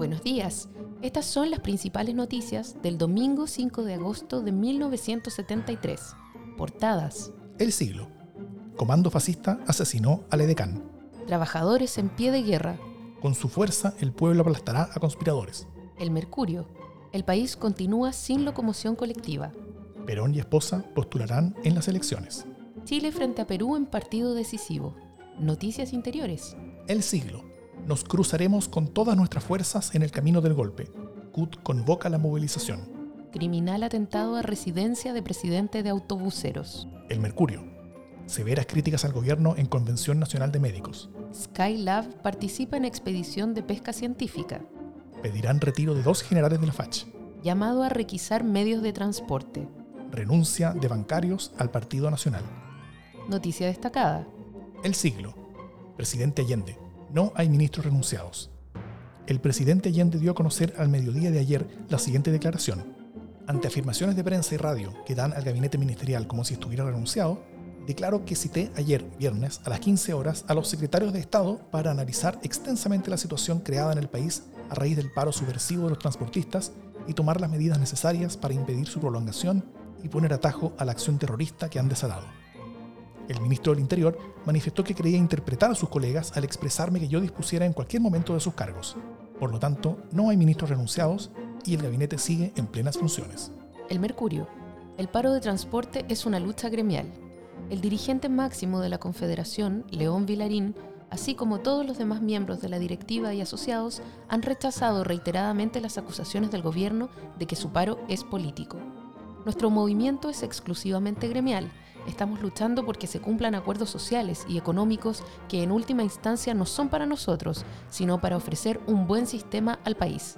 Buenos días. Estas son las principales noticias del domingo 5 de agosto de 1973. Portadas. El siglo. Comando fascista asesinó al edecán. Trabajadores en pie de guerra. Con su fuerza el pueblo aplastará a conspiradores. El Mercurio. El país continúa sin locomoción colectiva. Perón y esposa postularán en las elecciones. Chile frente a Perú en partido decisivo. Noticias interiores. El siglo. Nos cruzaremos con todas nuestras fuerzas en el camino del golpe. CUT convoca la movilización. Criminal atentado a residencia de presidente de autobuseros. El Mercurio. Severas críticas al gobierno en Convención Nacional de Médicos. Skylab participa en expedición de pesca científica. Pedirán retiro de dos generales de la FACH. Llamado a requisar medios de transporte. Renuncia de bancarios al Partido Nacional. Noticia destacada. El siglo. Presidente Allende. No hay ministros renunciados. El presidente Allende dio a conocer al mediodía de ayer la siguiente declaración. Ante afirmaciones de prensa y radio que dan al gabinete ministerial como si estuviera renunciado, declaro que cité ayer, viernes, a las 15 horas, a los secretarios de Estado para analizar extensamente la situación creada en el país a raíz del paro subversivo de los transportistas y tomar las medidas necesarias para impedir su prolongación y poner atajo a la acción terrorista que han desatado. El ministro del Interior manifestó que creía interpretar a sus colegas al expresarme que yo dispusiera en cualquier momento de sus cargos. Por lo tanto, no hay ministros renunciados y el gabinete sigue en plenas funciones. El Mercurio. El paro de transporte es una lucha gremial. El dirigente máximo de la Confederación, León Vilarín, así como todos los demás miembros de la directiva y asociados, han rechazado reiteradamente las acusaciones del gobierno de que su paro es político. Nuestro movimiento es exclusivamente gremial Estamos luchando porque se cumplan acuerdos sociales y económicos que en última instancia no son para nosotros, sino para ofrecer un buen sistema al país.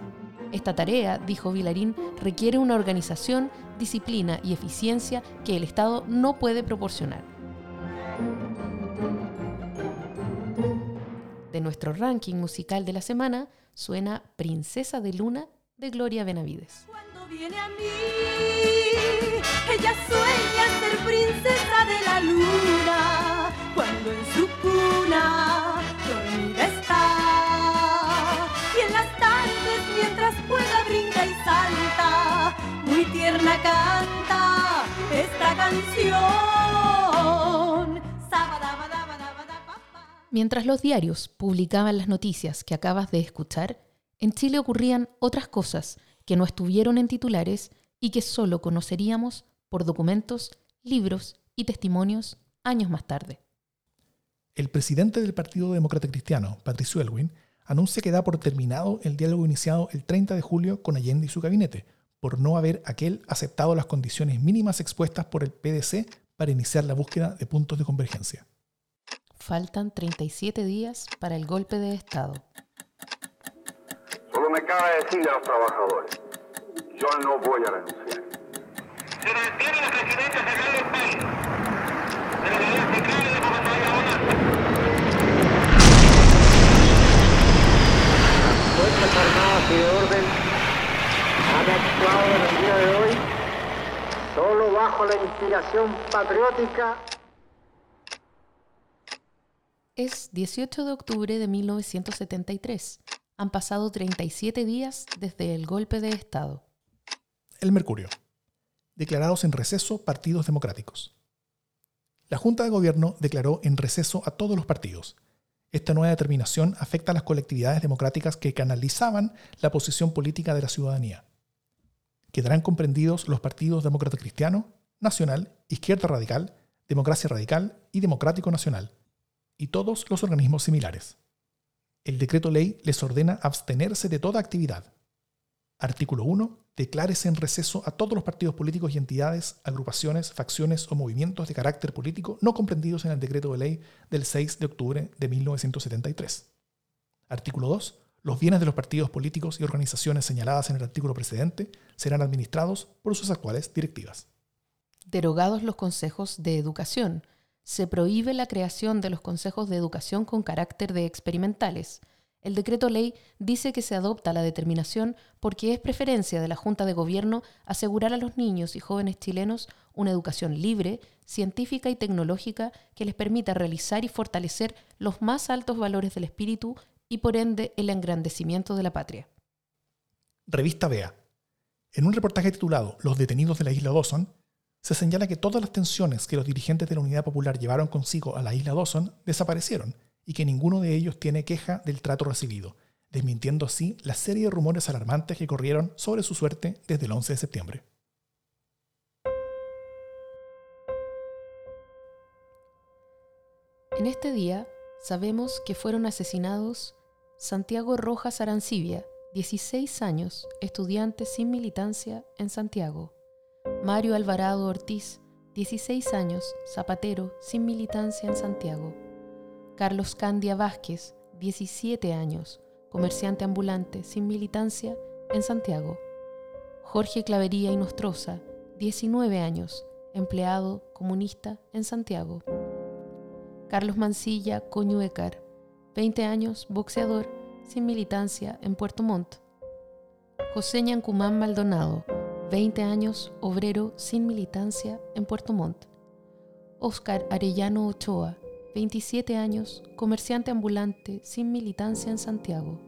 Esta tarea, dijo Vilarín, requiere una organización, disciplina y eficiencia que el Estado no puede proporcionar. De nuestro ranking musical de la semana suena Princesa de Luna de Gloria Benavides. Viene a mí, ella sueña ser princesa de la luna, cuando en su cuna dormida está. Y en las tardes mientras juega, brinca y salta, muy tierna canta esta canción. Mientras los diarios publicaban las noticias que acabas de escuchar, en Chile ocurrían otras cosas que no estuvieron en titulares y que solo conoceríamos por documentos, libros y testimonios años más tarde. El presidente del Partido Demócrata Cristiano, Patricio Elwin, anuncia que da por terminado el diálogo iniciado el 30 de julio con Allende y su gabinete, por no haber aquel aceptado las condiciones mínimas expuestas por el PDC para iniciar la búsqueda de puntos de convergencia. Faltan 37 días para el golpe de Estado me cabe decir a los trabajadores, yo no voy a renunciar. Se mantiene la presidencia central del país, de la central de la Las Fuerzas Armadas y de Orden han actuado en el día de hoy solo bajo la inspiración patriótica. Es 18 de octubre de 1973 han pasado 37 días desde el golpe de Estado. El Mercurio. Declarados en receso partidos democráticos. La Junta de Gobierno declaró en receso a todos los partidos. Esta nueva determinación afecta a las colectividades democráticas que canalizaban la posición política de la ciudadanía. Quedarán comprendidos los partidos Demócrata Cristiano, Nacional, Izquierda Radical, Democracia Radical y Democrático Nacional, y todos los organismos similares el decreto ley les ordena abstenerse de toda actividad. Artículo 1. Declárese en receso a todos los partidos políticos y entidades, agrupaciones, facciones o movimientos de carácter político no comprendidos en el decreto de ley del 6 de octubre de 1973. Artículo 2. Los bienes de los partidos políticos y organizaciones señaladas en el artículo precedente serán administrados por sus actuales directivas. Derogados los consejos de educación, se prohíbe la creación de los consejos de educación con carácter de experimentales. El decreto ley dice que se adopta la determinación porque es preferencia de la Junta de Gobierno asegurar a los niños y jóvenes chilenos una educación libre, científica y tecnológica que les permita realizar y fortalecer los más altos valores del espíritu y por ende el engrandecimiento de la patria. Revista BEA. En un reportaje titulado Los detenidos de la isla Dawson, se señala que todas las tensiones que los dirigentes de la Unidad Popular llevaron consigo a la isla Dawson desaparecieron y que ninguno de ellos tiene queja del trato recibido, desmintiendo así la serie de rumores alarmantes que corrieron sobre su suerte desde el 11 de septiembre. En este día sabemos que fueron asesinados Santiago Rojas Arancibia, 16 años, estudiante sin militancia en Santiago. Mario Alvarado Ortiz, 16 años, zapatero, sin militancia en Santiago. Carlos Candia Vázquez, 17 años, comerciante ambulante, sin militancia en Santiago. Jorge Clavería y Nostroza, 19 años, empleado comunista en Santiago. Carlos Mancilla Coñuecar, 20 años, boxeador, sin militancia en Puerto Montt. José Ñancumán Maldonado, 20 años, obrero sin militancia en Puerto Montt. Oscar Arellano Ochoa, 27 años, comerciante ambulante sin militancia en Santiago.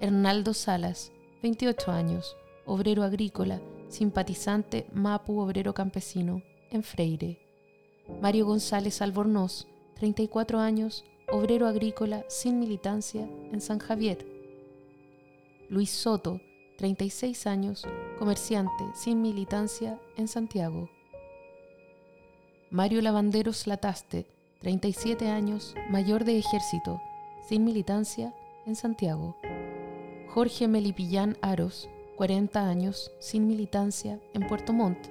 Hernaldo Salas, 28 años, obrero agrícola, simpatizante Mapu Obrero Campesino, en Freire. Mario González Albornoz, 34 años, obrero agrícola sin militancia en San Javier. Luis Soto, 36 años, comerciante sin militancia en Santiago. Mario Lavanderos Lataste, 37 años, mayor de ejército, sin militancia en Santiago. Jorge Melipillán Aros, 40 años, sin militancia en Puerto Montt.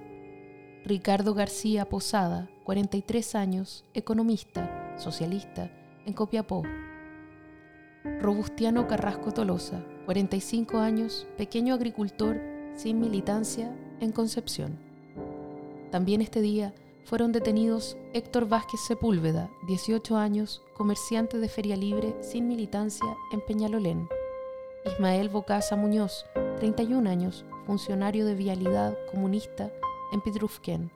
Ricardo García Posada, 43 años, economista, socialista, en Copiapó. Robustiano Carrasco Tolosa, 45 años, pequeño agricultor sin militancia en Concepción. También este día fueron detenidos Héctor Vázquez Sepúlveda, 18 años, comerciante de feria libre sin militancia en Peñalolén. Ismael Bocasa Muñoz, 31 años, funcionario de vialidad comunista en Pidrufquén.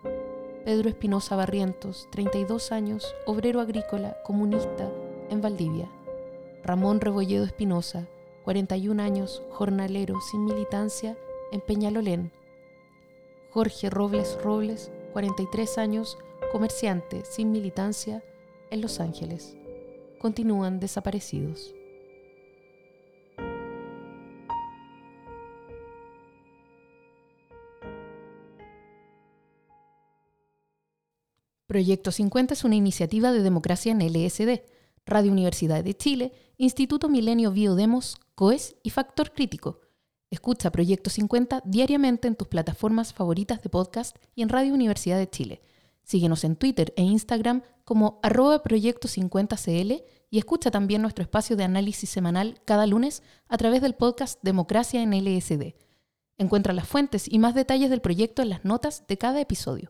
Pedro Espinosa Barrientos, 32 años, obrero agrícola comunista en Valdivia. Ramón Rebolledo Espinosa, 41 años, jornalero sin militancia en Peñalolén. Jorge Robles Robles, 43 años, comerciante sin militancia en Los Ángeles. Continúan desaparecidos. Proyecto 50 es una iniciativa de democracia en LSD, Radio Universidad de Chile, Instituto Milenio Biodemos, COES y Factor Crítico. Escucha Proyecto 50 diariamente en tus plataformas favoritas de podcast y en Radio Universidad de Chile. Síguenos en Twitter e Instagram como arroba Proyecto 50CL y escucha también nuestro espacio de análisis semanal cada lunes a través del podcast Democracia en LSD. Encuentra las fuentes y más detalles del proyecto en las notas de cada episodio.